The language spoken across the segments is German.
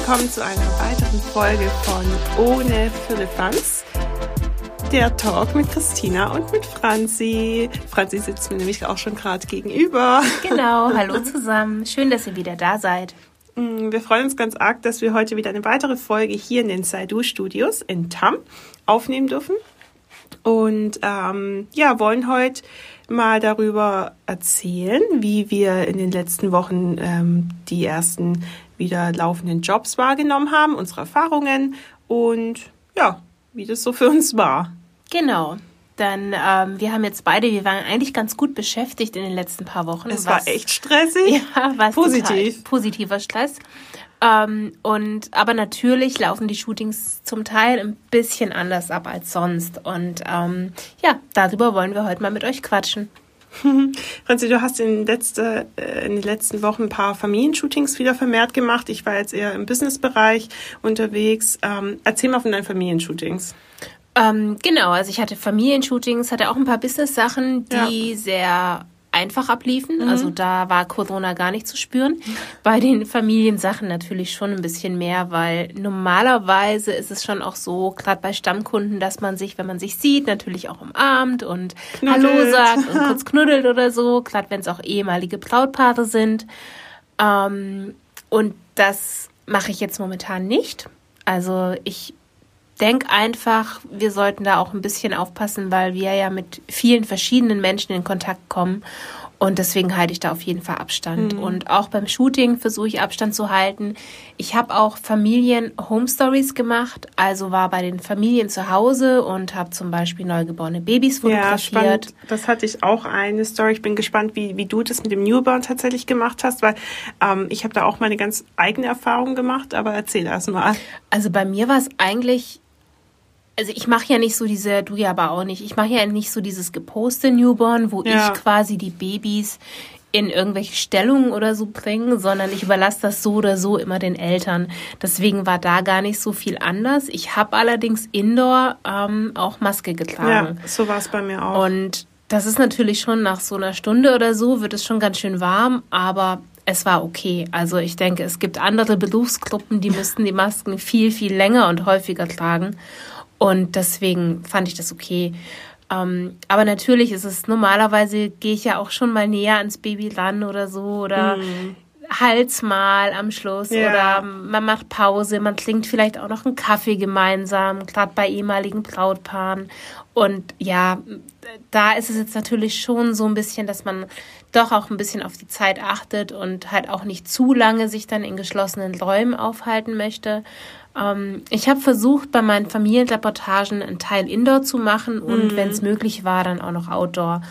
willkommen zu einer weiteren Folge von Ohne Firlefanz. Der Talk mit Christina und mit Franzi. Franzi sitzt mir nämlich auch schon gerade gegenüber. Genau, hallo zusammen. Schön, dass ihr wieder da seid. Mm, wir freuen uns ganz arg, dass wir heute wieder eine weitere Folge hier in den Saidu Studios in Tam aufnehmen dürfen. Und ähm, ja, wollen heute mal darüber erzählen, wie wir in den letzten Wochen ähm, die ersten wieder laufenden Jobs wahrgenommen haben, unsere Erfahrungen und ja, wie das so für uns war. Genau. Dann, ähm, wir haben jetzt beide, wir waren eigentlich ganz gut beschäftigt in den letzten paar Wochen. Es was, war echt stressig. Ja, was positiv. positiver Stress. Ähm, und aber natürlich laufen die Shootings zum Teil ein bisschen anders ab als sonst. Und ähm, ja, darüber wollen wir heute mal mit euch quatschen. Franzi, du hast in, letzte, äh, in den letzten Wochen ein paar Familienshootings wieder vermehrt gemacht. Ich war jetzt eher im Businessbereich unterwegs. Ähm, erzähl mal von deinen Familienshootings. Ähm, genau, also ich hatte Familienshootings, hatte auch ein paar Business-Sachen, die ja. sehr einfach abliefen. Mhm. Also da war Corona gar nicht zu spüren. Bei den Familiensachen natürlich schon ein bisschen mehr, weil normalerweise ist es schon auch so, gerade bei Stammkunden, dass man sich, wenn man sich sieht, natürlich auch umarmt und knuddelt. Hallo sagt und kurz knuddelt oder so, gerade wenn es auch ehemalige Brautpaare sind. Ähm, und das mache ich jetzt momentan nicht. Also ich denke einfach, wir sollten da auch ein bisschen aufpassen, weil wir ja mit vielen verschiedenen Menschen in Kontakt kommen. Und deswegen halte ich da auf jeden Fall Abstand. Mhm. Und auch beim Shooting versuche ich Abstand zu halten. Ich habe auch Familien-Home Stories gemacht, also war bei den Familien zu Hause und habe zum Beispiel neugeborene Babys fotografiert. Ja, Das hatte ich auch eine Story. Ich bin gespannt, wie, wie du das mit dem Newborn tatsächlich gemacht hast, weil ähm, ich habe da auch meine ganz eigene Erfahrung gemacht. Aber erzähl erst mal. Also bei mir war es eigentlich also ich mache ja nicht so diese, du ja aber auch nicht, ich mache ja nicht so dieses geposte Newborn, wo ja. ich quasi die Babys in irgendwelche Stellungen oder so bringe, sondern ich überlasse das so oder so immer den Eltern. Deswegen war da gar nicht so viel anders. Ich habe allerdings indoor ähm, auch Maske getragen. Ja, so war es bei mir auch. Und das ist natürlich schon nach so einer Stunde oder so, wird es schon ganz schön warm, aber es war okay. Also ich denke, es gibt andere Berufsgruppen, die müssten die Masken viel, viel länger und häufiger tragen. Und deswegen fand ich das okay. Ähm, aber natürlich ist es normalerweise gehe ich ja auch schon mal näher ans Baby ran oder so oder mm. Hals mal am Schluss ja. oder man macht Pause, man trinkt vielleicht auch noch einen Kaffee gemeinsam, gerade bei ehemaligen Brautpaaren. Und ja, da ist es jetzt natürlich schon so ein bisschen, dass man doch auch ein bisschen auf die Zeit achtet und halt auch nicht zu lange sich dann in geschlossenen Räumen aufhalten möchte. Ähm, ich habe versucht, bei meinen Familienreportagen einen Teil Indoor zu machen und mhm. wenn es möglich war, dann auch noch Outdoor.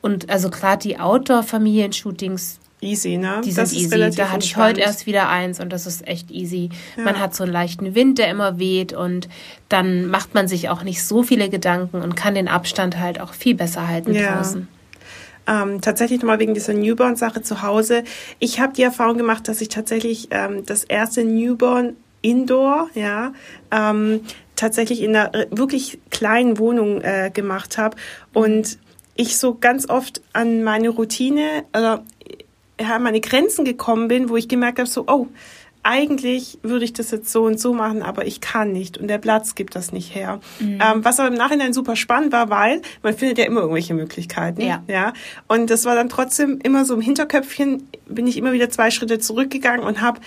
Und also gerade die Outdoor-Familienshootings, Easy, ne? Die sind easy. Da hatte ich heute erst wieder eins und das ist echt easy. Ja. Man hat so einen leichten Wind, der immer weht und dann macht man sich auch nicht so viele Gedanken und kann den Abstand halt auch viel besser halten ja. draußen. Ähm, tatsächlich nochmal wegen dieser Newborn-Sache zu Hause. Ich habe die Erfahrung gemacht, dass ich tatsächlich ähm, das erste Newborn Indoor, ja, ähm, tatsächlich in einer äh, wirklich kleinen Wohnung äh, gemacht habe und ich so ganz oft an meine Routine, also ja, meine Grenzen gekommen bin, wo ich gemerkt habe, so, oh, eigentlich würde ich das jetzt so und so machen, aber ich kann nicht und der Platz gibt das nicht her. Mhm. Ähm, was aber im Nachhinein super spannend war, weil man findet ja immer irgendwelche Möglichkeiten. Ja. ja. Und das war dann trotzdem immer so im Hinterköpfchen, bin ich immer wieder zwei Schritte zurückgegangen und habe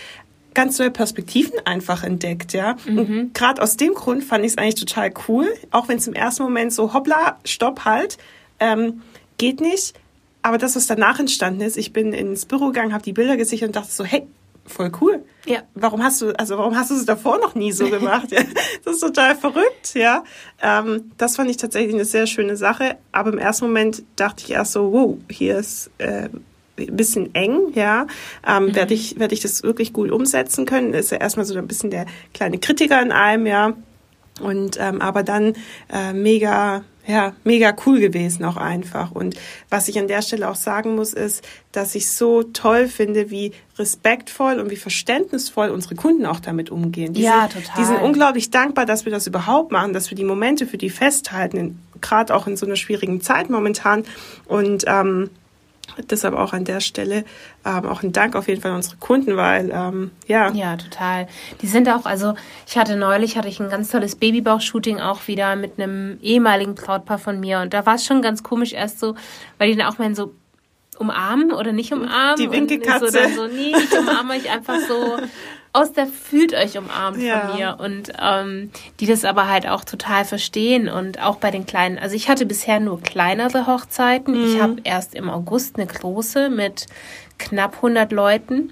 ganz neue Perspektiven einfach entdeckt, ja. Mhm. Und gerade aus dem Grund fand ich es eigentlich total cool, auch wenn es im ersten Moment so hoppla, stopp halt, ähm, geht nicht. Aber das, was danach entstanden ist, ich bin ins Büro gegangen, habe die Bilder gesichert und dachte so, hey, voll cool. Ja. Warum hast du, also warum hast du es davor noch nie so gemacht? das ist total verrückt, ja. Ähm, das fand ich tatsächlich eine sehr schöne Sache. Aber im ersten Moment dachte ich erst so, wow, hier ist äh, bisschen eng, ja. Ähm, mhm. Werde ich, werde ich das wirklich gut umsetzen können? Ist ja erstmal so ein bisschen der kleine Kritiker in allem, ja. Und ähm, aber dann äh, mega ja, mega cool gewesen auch einfach. Und was ich an der Stelle auch sagen muss, ist, dass ich so toll finde, wie respektvoll und wie verständnisvoll unsere Kunden auch damit umgehen. Die ja, sind, total. Die sind unglaublich dankbar, dass wir das überhaupt machen, dass wir die Momente für die festhalten, gerade auch in so einer schwierigen Zeit momentan. Und ähm, Deshalb auch an der Stelle ähm, auch ein Dank auf jeden Fall an unsere Kunden, weil ähm, ja. Ja, total. Die sind auch, also ich hatte neulich, hatte ich ein ganz tolles Babybauch-Shooting auch wieder mit einem ehemaligen Brautpaar von mir und da war es schon ganz komisch erst so, weil die dann auch mal so umarmen oder nicht umarmen. Die Winkelkatze. Und so, dann so, nee, ich umarme euch einfach so aus der fühlt euch umarmt ja. von mir und ähm, die das aber halt auch total verstehen und auch bei den kleinen, also ich hatte bisher nur kleinere Hochzeiten. Mhm. Ich habe erst im August eine große mit knapp 100 Leuten,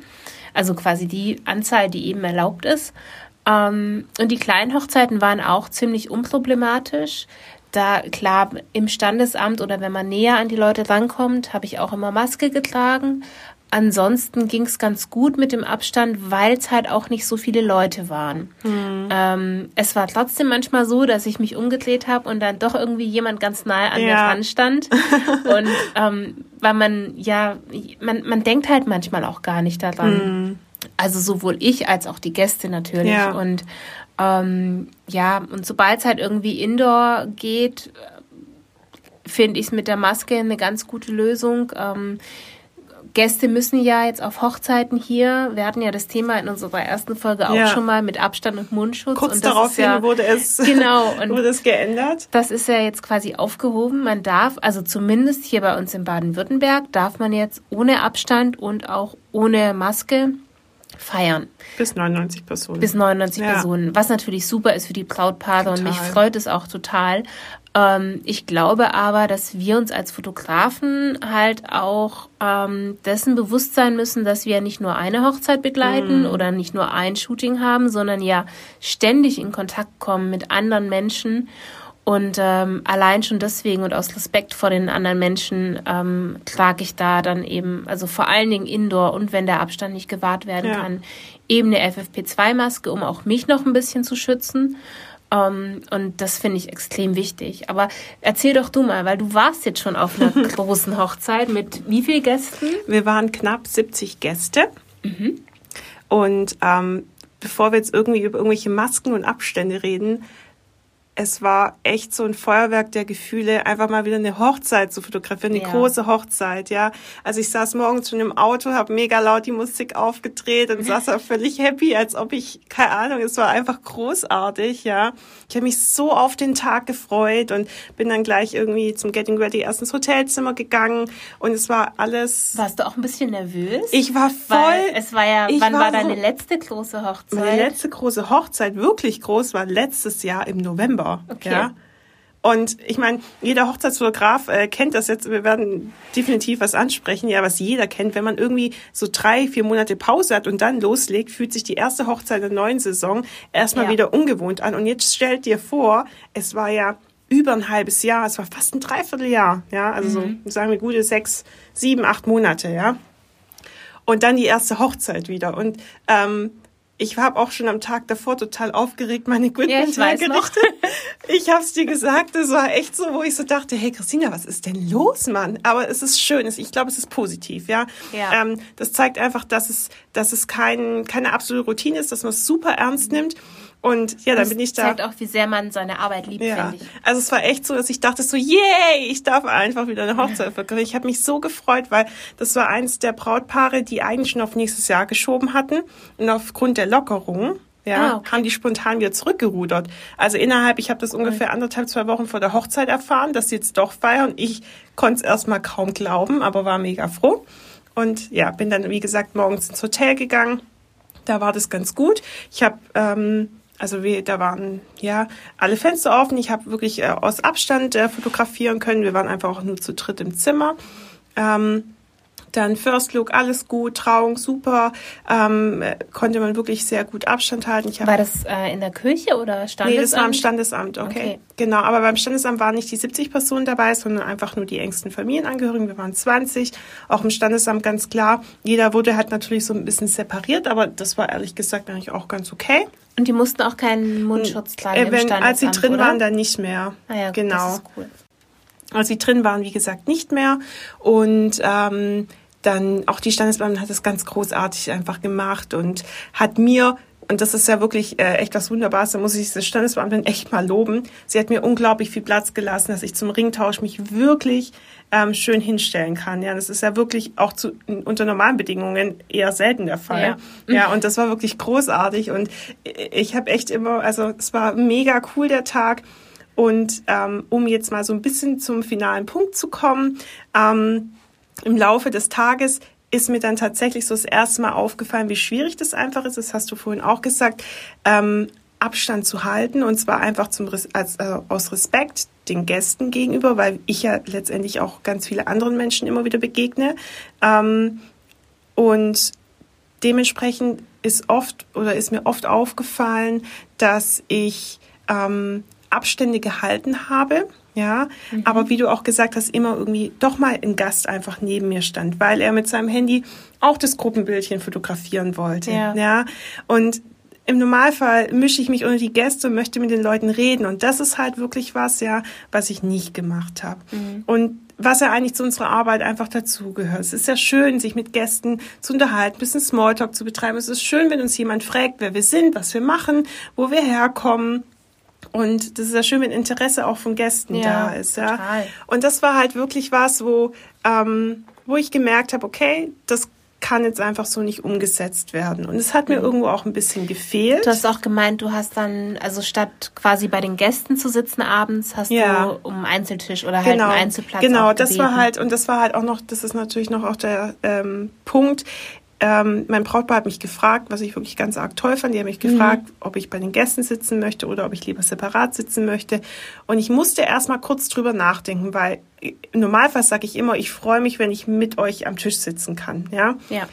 also quasi die Anzahl, die eben erlaubt ist. Ähm, und die kleinen Hochzeiten waren auch ziemlich unproblematisch da klar im Standesamt oder wenn man näher an die Leute rankommt, habe ich auch immer Maske getragen. Ansonsten ging es ganz gut mit dem Abstand, weil es halt auch nicht so viele Leute waren. Mhm. Ähm, es war trotzdem manchmal so, dass ich mich umgedreht habe und dann doch irgendwie jemand ganz nahe an ja. mir dran stand. und ähm, weil man ja, man, man denkt halt manchmal auch gar nicht daran. Mhm. Also sowohl ich als auch die Gäste natürlich. Ja. Und ähm, ja, und sobald es halt irgendwie indoor geht, finde ich es mit der Maske eine ganz gute Lösung. Ähm, Gäste müssen ja jetzt auf Hochzeiten hier, wir hatten ja das Thema in unserer ersten Folge auch ja. schon mal mit Abstand und Mundschutz. Kurz und daraufhin ja, wurde es genau, wurde es geändert. Das ist ja jetzt quasi aufgehoben. Man darf, also zumindest hier bei uns in Baden-Württemberg, darf man jetzt ohne Abstand und auch ohne Maske feiern. Bis 99 Personen. Bis 99 ja. Personen, was natürlich super ist für die Brautpaare und mich freut es auch total. Ähm, ich glaube aber, dass wir uns als Fotografen halt auch ähm, dessen bewusst sein müssen, dass wir nicht nur eine Hochzeit begleiten mhm. oder nicht nur ein Shooting haben, sondern ja ständig in Kontakt kommen mit anderen Menschen und ähm, allein schon deswegen und aus Respekt vor den anderen Menschen ähm, trage ich da dann eben, also vor allen Dingen Indoor und wenn der Abstand nicht gewahrt werden ja. kann, eben eine FFP2-Maske, um auch mich noch ein bisschen zu schützen. Um, ähm, und das finde ich extrem wichtig. Aber erzähl doch du mal, weil du warst jetzt schon auf einer großen Hochzeit mit wie vielen Gästen? Wir waren knapp 70 Gäste. Mhm. Und ähm, bevor wir jetzt irgendwie über irgendwelche Masken und Abstände reden, es war echt so ein Feuerwerk der Gefühle, einfach mal wieder eine Hochzeit zu fotografieren, eine ja. große Hochzeit, ja. Also ich saß morgens schon im Auto, habe mega laut die Musik aufgedreht und saß da völlig happy, als ob ich, keine Ahnung, es war einfach großartig, ja. Ich habe mich so auf den Tag gefreut und bin dann gleich irgendwie zum Getting Ready erst ins Hotelzimmer gegangen und es war alles. Warst du auch ein bisschen nervös? Ich war voll. Weil es war ja, wann war, war deine letzte große Hochzeit? Meine letzte große Hochzeit, wirklich groß, war letztes Jahr im November. Okay. Ja? Und ich meine, jeder Hochzeitsfotograf äh, kennt das jetzt. Wir werden definitiv was ansprechen, ja, was jeder kennt. Wenn man irgendwie so drei, vier Monate Pause hat und dann loslegt, fühlt sich die erste Hochzeit der neuen Saison erstmal ja. wieder ungewohnt an. Und jetzt stellt dir vor, es war ja über ein halbes Jahr, es war fast ein Dreivierteljahr, ja, also mhm. so sagen wir gute sechs, sieben, acht Monate, ja. Und dann die erste Hochzeit wieder. Und ähm, ich habe auch schon am Tag davor total aufgeregt meine Equipment ja, hergerichtet. Ich habe es dir gesagt, es war echt so, wo ich so dachte, hey Christina, was ist denn los, Mann? Aber es ist schön, ich glaube, es ist positiv, ja. ja. Ähm, das zeigt einfach, dass es, dass es kein, keine absolute Routine ist, dass man es super ernst nimmt. Und ja, dann das bin ich da. Das zeigt auch, wie sehr man seine Arbeit liebt, ja. finde ich. Also es war echt so, dass ich dachte so, yay, ich darf einfach wieder eine Hochzeit verkaufen. Ich habe mich so gefreut, weil das war eins der Brautpaare, die eigentlich schon auf nächstes Jahr geschoben hatten. Und aufgrund der Lockerung ja, ah, okay. haben die spontan wieder zurückgerudert. Also innerhalb, ich habe das ungefähr anderthalb, zwei Wochen vor der Hochzeit erfahren, dass sie jetzt doch feiern. Ich konnte es erstmal kaum glauben, aber war mega froh. Und ja, bin dann, wie gesagt, morgens ins Hotel gegangen. Da war das ganz gut. Ich habe ähm, also wir, da waren ja alle Fenster offen. Ich habe wirklich äh, aus Abstand äh, fotografieren können. Wir waren einfach auch nur zu dritt im Zimmer. Ähm, dann First Look, alles gut, Trauung super, ähm, konnte man wirklich sehr gut Abstand halten. War das äh, in der Kirche oder Standesamt? Nee, das war im Standesamt, okay. okay. Genau, aber beim Standesamt waren nicht die 70 Personen dabei, sondern einfach nur die engsten Familienangehörigen. Wir waren 20, auch im Standesamt ganz klar. Jeder wurde halt natürlich so ein bisschen separiert, aber das war ehrlich gesagt eigentlich auch ganz okay. Und die mussten auch keinen Mundschutz tragen äh, wenn, Als sie drin oder? waren, dann nicht mehr. Ah ja, genau. Das ist cool. Als sie drin waren, wie gesagt, nicht mehr. Und ähm, dann auch die Standesbeamtin hat das ganz großartig einfach gemacht und hat mir und das ist ja wirklich äh, echt was Wunderbares, da muss ich diese Standesbeamtin echt mal loben. Sie hat mir unglaublich viel Platz gelassen, dass ich zum Ringtausch mich wirklich ähm, schön hinstellen kann. Ja, das ist ja wirklich auch zu, unter normalen Bedingungen eher selten der Fall. Ja, ja und das war wirklich großartig und ich habe echt immer, also es war mega cool der Tag. Und ähm, um jetzt mal so ein bisschen zum finalen Punkt zu kommen, ähm, im Laufe des Tages ist mir dann tatsächlich so das erste Mal aufgefallen, wie schwierig das einfach ist. Das hast du vorhin auch gesagt. Ähm, Abstand zu halten und zwar einfach zum, als, äh, aus Respekt den Gästen gegenüber, weil ich ja letztendlich auch ganz viele anderen Menschen immer wieder begegne. Ähm, und dementsprechend ist oft oder ist mir oft aufgefallen, dass ich ähm, Abstände gehalten habe ja. Mhm. Aber wie du auch gesagt hast, immer irgendwie doch mal ein Gast einfach neben mir stand, weil er mit seinem Handy auch das Gruppenbildchen fotografieren wollte. Ja. ja? Und im Normalfall mische ich mich unter die Gäste und möchte mit den Leuten reden. Und das ist halt wirklich was, ja, was ich nicht gemacht habe. Mhm. Und was ja eigentlich zu unserer Arbeit einfach dazugehört. Es ist ja schön, sich mit Gästen zu unterhalten, ein bisschen Smalltalk zu betreiben. Es ist schön, wenn uns jemand fragt, wer wir sind, was wir machen, wo wir herkommen. Und das ist ja schön, wenn Interesse auch von Gästen ja, da ist. Ja. Total. Und das war halt wirklich was, wo, ähm, wo ich gemerkt habe, okay, das kann jetzt einfach so nicht umgesetzt werden. Und es hat mir mhm. irgendwo auch ein bisschen gefehlt. Du hast auch gemeint, du hast dann, also statt quasi bei den Gästen zu sitzen abends, hast ja. du um Einzeltisch oder halt genau. einen Einzelplatz. Genau, das war halt, und das war halt auch noch, das ist natürlich noch auch der ähm, Punkt ähm, mein Brautpaar hat mich gefragt, was ich wirklich ganz arg toll fand. Die haben mich gefragt, mhm. ob ich bei den Gästen sitzen möchte oder ob ich lieber separat sitzen möchte. Und ich musste erst mal kurz drüber nachdenken, weil im Normalfall sage ich immer, ich freue mich, wenn ich mit euch am Tisch sitzen kann. Ja. ja.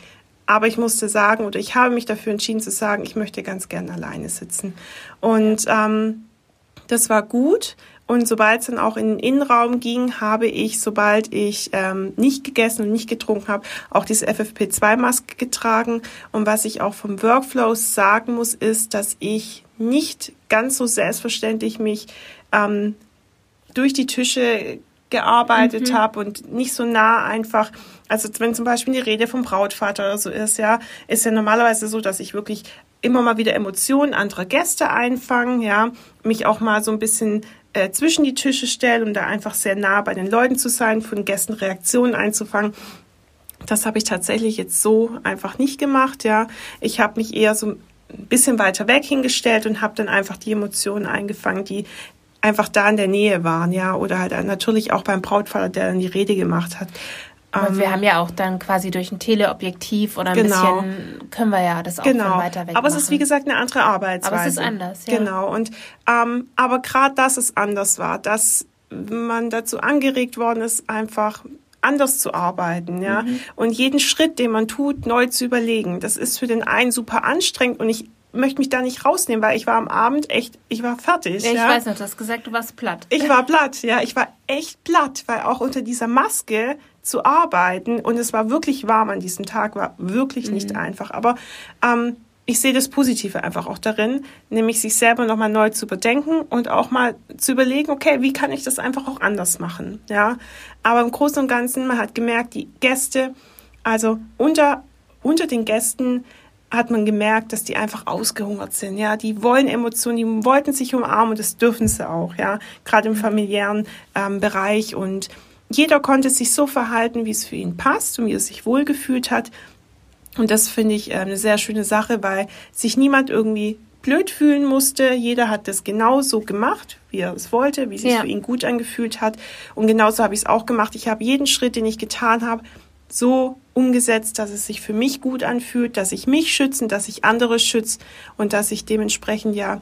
Aber ich musste sagen, oder ich habe mich dafür entschieden zu sagen, ich möchte ganz gern alleine sitzen. Und ähm, das war gut, und sobald es dann auch in den Innenraum ging, habe ich, sobald ich ähm, nicht gegessen und nicht getrunken habe, auch diese FFP2-Maske getragen. Und was ich auch vom Workflow sagen muss, ist, dass ich nicht ganz so selbstverständlich mich ähm, durch die Tische gearbeitet mhm. habe und nicht so nah einfach, also wenn zum Beispiel die Rede vom Brautvater oder so ist, ja, ist ja normalerweise so, dass ich wirklich immer mal wieder Emotionen anderer Gäste einfange, ja, mich auch mal so ein bisschen äh, zwischen die Tische stelle, um da einfach sehr nah bei den Leuten zu sein, von Gästen Reaktionen einzufangen. Das habe ich tatsächlich jetzt so einfach nicht gemacht, ja. Ich habe mich eher so ein bisschen weiter weg hingestellt und habe dann einfach die Emotionen eingefangen, die einfach da in der Nähe waren, ja, oder halt natürlich auch beim Brautvater, der dann die Rede gemacht hat. Aber ähm, wir haben ja auch dann quasi durch ein Teleobjektiv oder ein genau. bisschen können wir ja das auch genau. weiter weg Aber es ist wie gesagt eine andere Arbeitsweise. Aber es ist anders, ja. Genau. Und ähm, aber gerade dass es anders war, dass man dazu angeregt worden ist, einfach anders zu arbeiten, ja. Mhm. Und jeden Schritt, den man tut, neu zu überlegen. Das ist für den einen super anstrengend und ich möchte mich da nicht rausnehmen, weil ich war am Abend echt, ich war fertig. Ja, ich ja. weiß noch, du hast gesagt, du warst platt. Ich war platt, ja. Ich war echt platt, weil auch unter dieser Maske zu arbeiten und es war wirklich warm an diesem Tag, war wirklich nicht mhm. einfach. Aber ähm, ich sehe das Positive einfach auch darin, nämlich sich selber nochmal neu zu bedenken und auch mal zu überlegen, okay, wie kann ich das einfach auch anders machen, ja. Aber im Großen und Ganzen, man hat gemerkt, die Gäste, also unter, unter den Gästen hat man gemerkt, dass die einfach ausgehungert sind, ja. Die wollen Emotionen, die wollten sich umarmen und das dürfen sie auch, ja. Gerade im familiären ähm, Bereich und jeder konnte sich so verhalten, wie es für ihn passt und wie er sich wohlgefühlt hat. Und das finde ich äh, eine sehr schöne Sache, weil sich niemand irgendwie blöd fühlen musste. Jeder hat das genauso gemacht, wie er es wollte, wie es sich ja. für ihn gut angefühlt hat. Und genauso habe ich es auch gemacht. Ich habe jeden Schritt, den ich getan habe, so umgesetzt, dass es sich für mich gut anfühlt, dass ich mich schützen, dass ich andere schütze und dass ich dementsprechend ja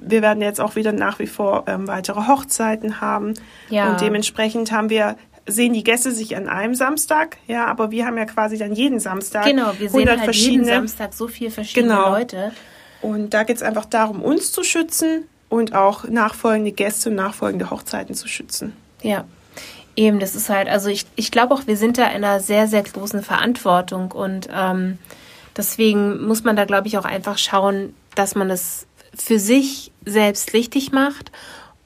wir werden jetzt auch wieder nach wie vor ähm, weitere Hochzeiten haben. Ja. Und dementsprechend haben wir sehen die Gäste sich an einem Samstag, ja, aber wir haben ja quasi dann jeden Samstag genau, wir sehen halt jeden Samstag so viele verschiedene genau. Leute. Und da geht es einfach darum, uns zu schützen und auch nachfolgende Gäste und nachfolgende Hochzeiten zu schützen. Ja, eben, das ist halt, also ich, ich glaube auch, wir sind da in einer sehr, sehr großen Verantwortung und ähm, deswegen muss man da, glaube ich, auch einfach schauen, dass man es für sich selbst richtig macht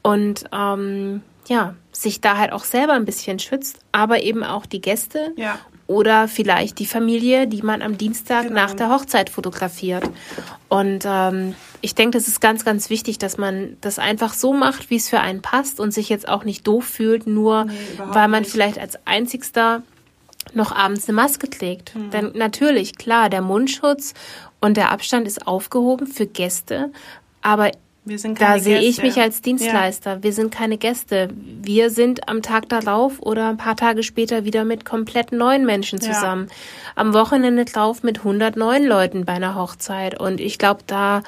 und ähm, ja, sich da halt auch selber ein bisschen schützt, aber eben auch die Gäste. Ja. Oder vielleicht die Familie, die man am Dienstag genau. nach der Hochzeit fotografiert. Und ähm, ich denke, das ist ganz, ganz wichtig, dass man das einfach so macht, wie es für einen passt und sich jetzt auch nicht doof fühlt, nur nee, weil man nicht. vielleicht als einzigster noch abends eine Maske trägt. Mhm. Denn natürlich, klar, der Mundschutz und der Abstand ist aufgehoben für Gäste, aber da sehe ich mich als Dienstleister. Ja. Wir sind keine Gäste. Wir sind am Tag darauf oder ein paar Tage später wieder mit komplett neuen Menschen zusammen. Ja. Am Wochenende drauf mit 109 Leuten bei einer Hochzeit. Und ich glaube, da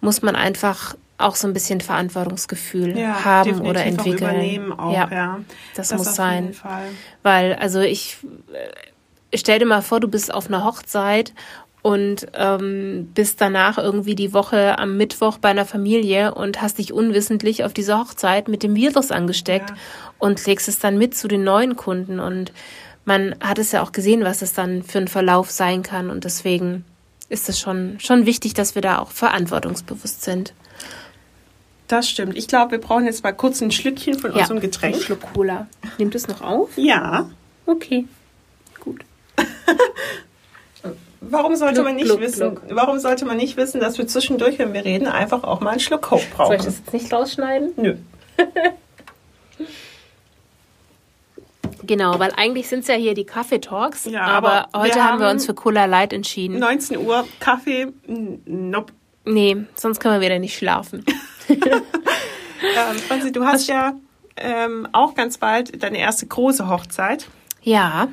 muss man einfach auch so ein bisschen Verantwortungsgefühl ja, haben oder entwickeln. Übernehmen auch, ja, ja. Das, das muss sein. Weil, also ich äh, stell dir mal vor, du bist auf einer Hochzeit und ähm, bist danach irgendwie die Woche am Mittwoch bei einer Familie und hast dich unwissentlich auf diese Hochzeit mit dem Virus angesteckt ja. und trägst es dann mit zu den neuen Kunden. Und man hat es ja auch gesehen, was es dann für ein Verlauf sein kann. Und deswegen ist es schon, schon wichtig, dass wir da auch verantwortungsbewusst sind. Das stimmt. Ich glaube, wir brauchen jetzt mal kurz ein Schlückchen von ja, unserem Getränk. Ein Schluck Cola. Nimmt es noch auf? Ja. Okay. Gut. Warum sollte Gluck, man nicht Gluck, wissen? Gluck. Warum sollte man nicht wissen, dass wir zwischendurch, wenn wir reden, einfach auch mal einen Schluck Coke brauchen? Soll ich das jetzt nicht rausschneiden? Nö. genau, weil eigentlich sind es ja hier die Kaffeetalks, ja, aber, aber heute haben, haben, wir uns für Cola Light entschieden. 19 Uhr Kaffee, nope. Nee, sonst können wir wieder nicht schlafen. ähm, Franzi, du hast Was? ja ähm, auch ganz bald deine erste große Hochzeit. Ja.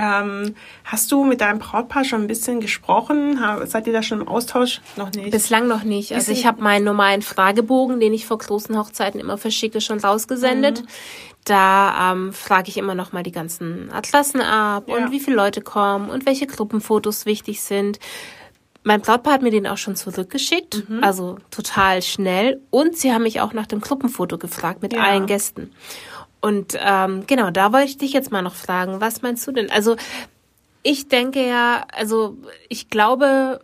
Ähm, hast du mit deinem Brautpaar schon ein bisschen gesprochen? Seid ihr da schon im Austausch? Noch nicht? Bislang noch nicht. Also ich habe meinen normalen Fragebogen, den ich vor großen Hochzeiten immer verschicke, schon rausgesendet. Mhm. Da ähm, frage ich immer noch mal die ganzen Atlassen ab ja. und wie viele Leute kommen und welche Gruppenfotos wichtig sind. Mein Brautpaar hat mir den auch schon zurückgeschickt, mhm. also total schnell. Und sie haben mich auch nach dem Gruppenfoto gefragt mit ja. allen Gästen. Und ähm, genau, da wollte ich dich jetzt mal noch fragen, was meinst du denn? Also ich denke ja, also ich glaube,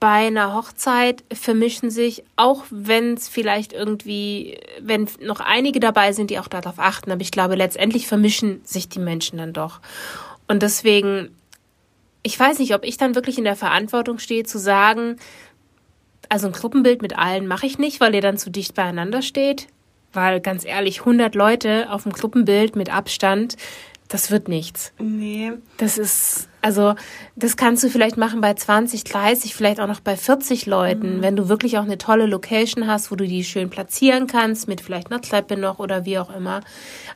bei einer Hochzeit vermischen sich, auch wenn es vielleicht irgendwie, wenn noch einige dabei sind, die auch darauf achten, aber ich glaube, letztendlich vermischen sich die Menschen dann doch. Und deswegen, ich weiß nicht, ob ich dann wirklich in der Verantwortung stehe, zu sagen, also ein Gruppenbild mit allen mache ich nicht, weil ihr dann zu dicht beieinander steht. Weil ganz ehrlich, 100 Leute auf dem Gruppenbild mit Abstand, das wird nichts. Nee. Das ist, also, das kannst du vielleicht machen bei 20, 30, vielleicht auch noch bei 40 Leuten, mhm. wenn du wirklich auch eine tolle Location hast, wo du die schön platzieren kannst, mit vielleicht einer Treppe noch oder wie auch immer.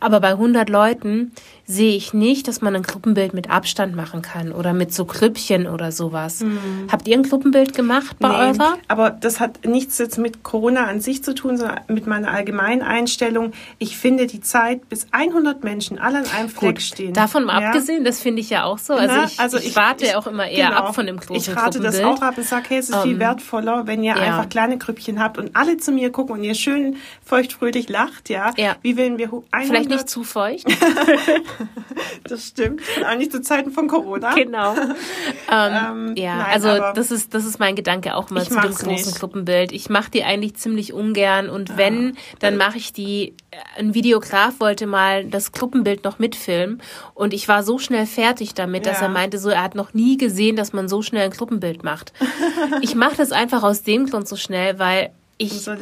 Aber bei 100 Leuten sehe ich nicht, dass man ein Gruppenbild mit Abstand machen kann oder mit so Krüppchen oder sowas. Mhm. Habt ihr ein Gruppenbild gemacht bei nee, eurer? Aber das hat nichts jetzt mit Corona an sich zu tun, sondern mit meiner allgemeinen Einstellung. Ich finde die Zeit, bis 100 Menschen alle an einem Fleck Gut, stehen. Davon ja. abgesehen, das finde ich ja auch so. Also, Na, ich, also ich, ich warte ich, auch immer eher genau. ab von dem großen Ich rate das auch ab und sage, hey, es ist um, viel ähm, wertvoller, wenn ihr ja. einfach kleine Grüppchen habt und alle zu mir gucken und ihr schön feuchtfröhlich lacht, ja. ja. Wie wenn wir 100 Vielleicht nicht zu feucht. das stimmt. Auch nicht zu Zeiten von Corona. Genau. ähm, ähm, ja, nein, also das ist, das ist mein Gedanke auch mal zu dem großen nicht. Gruppenbild. Ich mache die eigentlich ziemlich ungern und ja. wenn, dann mache ich die, ein Videograf wollte mal das Gruppenbild noch mitfilmen und ich war so schnell fertig damit, dass er meinte, so er hat noch nie gesehen, dass man so schnell ein Gruppenbild macht. ich mache das einfach aus dem Grund so schnell, weil ich so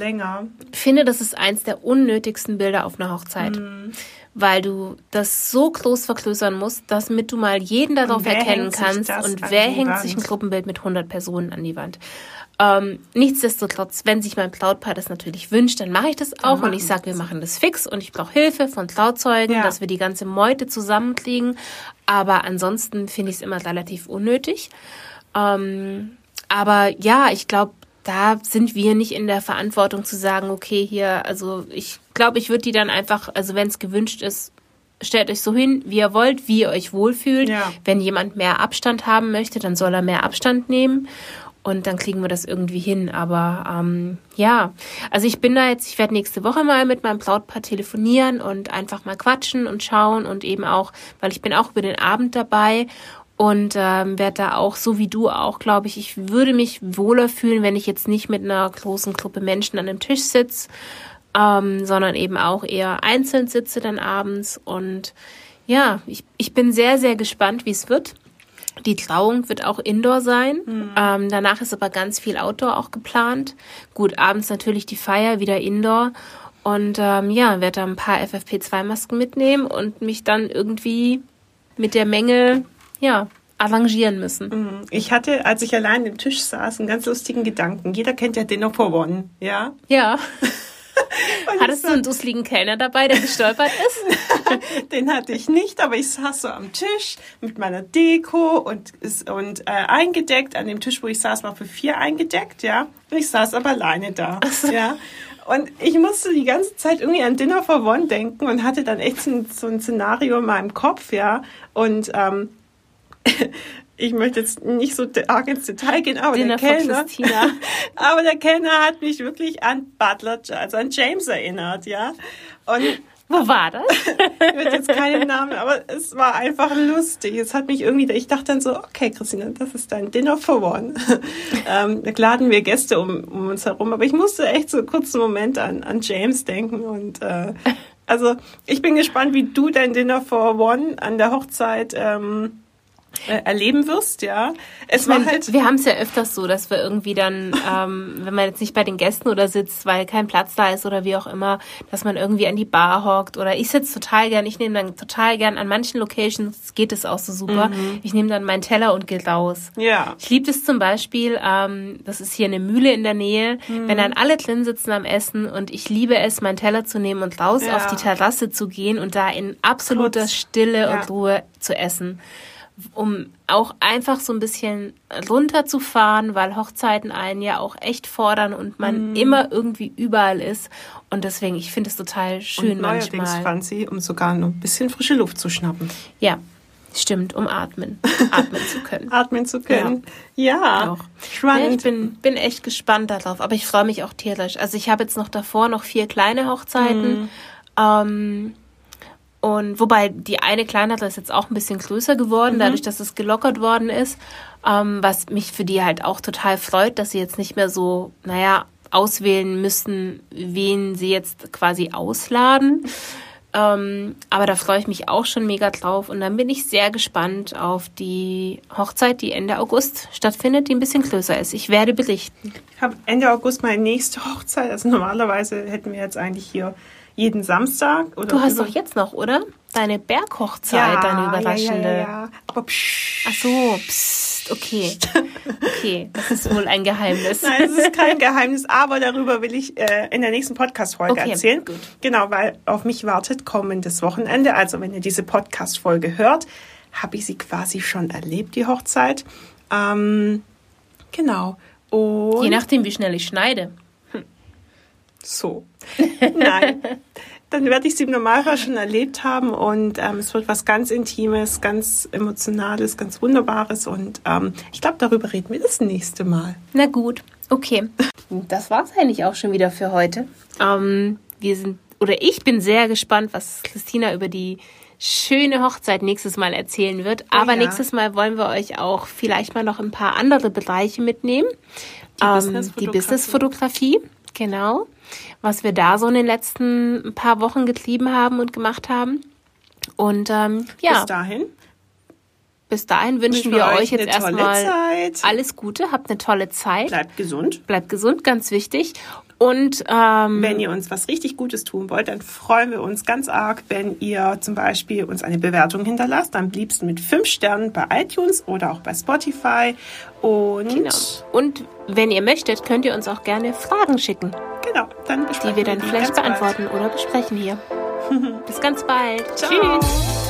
finde, das ist eins der unnötigsten Bilder auf einer Hochzeit. Mhm weil du das so groß vergrößern musst, damit du mal jeden darauf erkennen kannst und wer hängt Wand? sich ein Gruppenbild mit 100 Personen an die Wand. Ähm, nichtsdestotrotz, wenn sich mein Brautpaar das natürlich wünscht, dann mache ich das auch dann und ich sage, wir machen das fix und ich brauche Hilfe von Trauzeugen, ja. dass wir die ganze Meute zusammenkriegen. Aber ansonsten finde ich es immer relativ unnötig. Ähm, aber ja, ich glaube, da sind wir nicht in der Verantwortung zu sagen, okay, hier, also ich glaube, ich würde die dann einfach, also wenn es gewünscht ist, stellt euch so hin, wie ihr wollt, wie ihr euch wohlfühlt. Ja. Wenn jemand mehr Abstand haben möchte, dann soll er mehr Abstand nehmen. Und dann kriegen wir das irgendwie hin. Aber ähm, ja, also ich bin da jetzt, ich werde nächste Woche mal mit meinem Brautpaar telefonieren und einfach mal quatschen und schauen und eben auch, weil ich bin auch über den Abend dabei und ähm, werde da auch, so wie du auch, glaube ich, ich würde mich wohler fühlen, wenn ich jetzt nicht mit einer großen Gruppe Menschen an einem Tisch sitze, ähm, sondern eben auch eher einzeln sitze dann abends. Und ja, ich, ich bin sehr, sehr gespannt, wie es wird. Die Trauung wird auch Indoor sein. Mhm. Ähm, danach ist aber ganz viel Outdoor auch geplant. Gut, abends natürlich die Feier wieder Indoor. Und ähm, ja, werde da ein paar FFP2-Masken mitnehmen und mich dann irgendwie mit der Menge, ja, arrangieren müssen. Mhm. Ich hatte, als ich allein am Tisch saß, einen ganz lustigen Gedanken. Jeder kennt ja Dinner for One, ja? Ja. Hattest du einen dusseligen Kellner dabei, der gestolpert ist? Den hatte ich nicht, aber ich saß so am Tisch mit meiner Deko und, und äh, eingedeckt. An dem Tisch, wo ich saß, war für vier eingedeckt, ja. Und ich saß aber alleine da, so. ja. Und ich musste die ganze Zeit irgendwie an Dinner for One denken und hatte dann echt so ein, so ein Szenario in meinem Kopf, ja. Und ähm, ich möchte jetzt nicht so arg ins Detail gehen, aber Dinner der Kellner, aber der Kellner hat mich wirklich an Butler, also an James erinnert, ja. Und wo war das? ich würde jetzt keinen Namen, aber es war einfach lustig. Es hat mich irgendwie, ich dachte dann so, okay, Christina, das ist dein Dinner for One. ähm, da laden wir Gäste um, um uns herum, aber ich musste echt so einen kurzen Moment an, an James denken und äh, also ich bin gespannt, wie du dein Dinner for One an der Hochzeit ähm, äh, erleben wirst, ja. Es war halt. Wir haben es ja öfters so, dass wir irgendwie dann, ähm, wenn man jetzt nicht bei den Gästen oder sitzt, weil kein Platz da ist oder wie auch immer, dass man irgendwie an die Bar hockt oder ich sitze total gern, ich nehme dann total gern an manchen Locations geht es auch so super. Mhm. Ich nehme dann meinen Teller und gehe raus. Ja. Ich liebe das zum Beispiel, ähm, das ist hier eine Mühle in der Nähe, mhm. wenn dann alle drin sitzen am Essen und ich liebe es, meinen Teller zu nehmen und raus ja. auf die Terrasse zu gehen und da in absoluter Kurz. Stille ja. und Ruhe zu essen um auch einfach so ein bisschen runterzufahren, weil Hochzeiten einen ja auch echt fordern und man mm. immer irgendwie überall ist. Und deswegen, ich finde es total schön und manchmal. Fancy, um sogar noch ein bisschen frische Luft zu schnappen. Ja, stimmt, um atmen, atmen zu können. atmen zu können. Ja, ja. Auch. spannend. Ja, ich bin, bin echt gespannt darauf, aber ich freue mich auch tierisch. Also ich habe jetzt noch davor noch vier kleine Hochzeiten. Mm. Ähm, und wobei die eine kleinere ist jetzt auch ein bisschen größer geworden, mhm. dadurch, dass es gelockert worden ist. Ähm, was mich für die halt auch total freut, dass sie jetzt nicht mehr so, naja, auswählen müssen, wen sie jetzt quasi ausladen. Ähm, aber da freue ich mich auch schon mega drauf. Und dann bin ich sehr gespannt auf die Hochzeit, die Ende August stattfindet, die ein bisschen größer ist. Ich werde berichten. Ich habe Ende August meine nächste Hochzeit. Also normalerweise hätten wir jetzt eigentlich hier jeden Samstag. Oder du hast doch jetzt noch, oder? Deine Berghochzeit, ja, deine überraschende. Ja, ja, ja. Aber psch. Ach so, pst, okay. Okay, das ist wohl ein Geheimnis. Nein, es ist kein Geheimnis, aber darüber will ich äh, in der nächsten Podcast-Folge okay, erzählen. Gut. Genau, weil auf mich wartet kommendes Wochenende. Also wenn ihr diese Podcast-Folge hört, habe ich sie quasi schon erlebt, die Hochzeit. Ähm, genau. Und Je nachdem, wie schnell ich schneide. So. Nein. Dann werde ich sie im Normalfall schon erlebt haben und ähm, es wird was ganz Intimes, ganz Emotionales, ganz Wunderbares und ähm, ich glaube, darüber reden wir das nächste Mal. Na gut, okay. Das war es eigentlich auch schon wieder für heute. Ähm, wir sind, oder ich bin sehr gespannt, was Christina über die schöne Hochzeit nächstes Mal erzählen wird. Oh, Aber ja. nächstes Mal wollen wir euch auch vielleicht mal noch ein paar andere Bereiche mitnehmen. Die ähm, Businessfotografie. Die Businessfotografie, genau was wir da so in den letzten paar Wochen getrieben haben und gemacht haben. Und ähm, ja. Bis dahin. Bis dahin wünschen wir euch jetzt erstmal alles Gute, habt eine tolle Zeit. Bleibt gesund. Bleibt gesund, ganz wichtig. Und ähm, wenn ihr uns was richtig Gutes tun wollt, dann freuen wir uns ganz arg, wenn ihr zum Beispiel uns eine Bewertung hinterlasst. Am liebsten mit fünf Sternen bei iTunes oder auch bei Spotify. Und, genau. und wenn ihr möchtet, könnt ihr uns auch gerne Fragen schicken. Genau, dann besprechen die wir dann vielleicht beantworten bald. oder besprechen hier. Bis ganz bald. Ciao. Tschüss.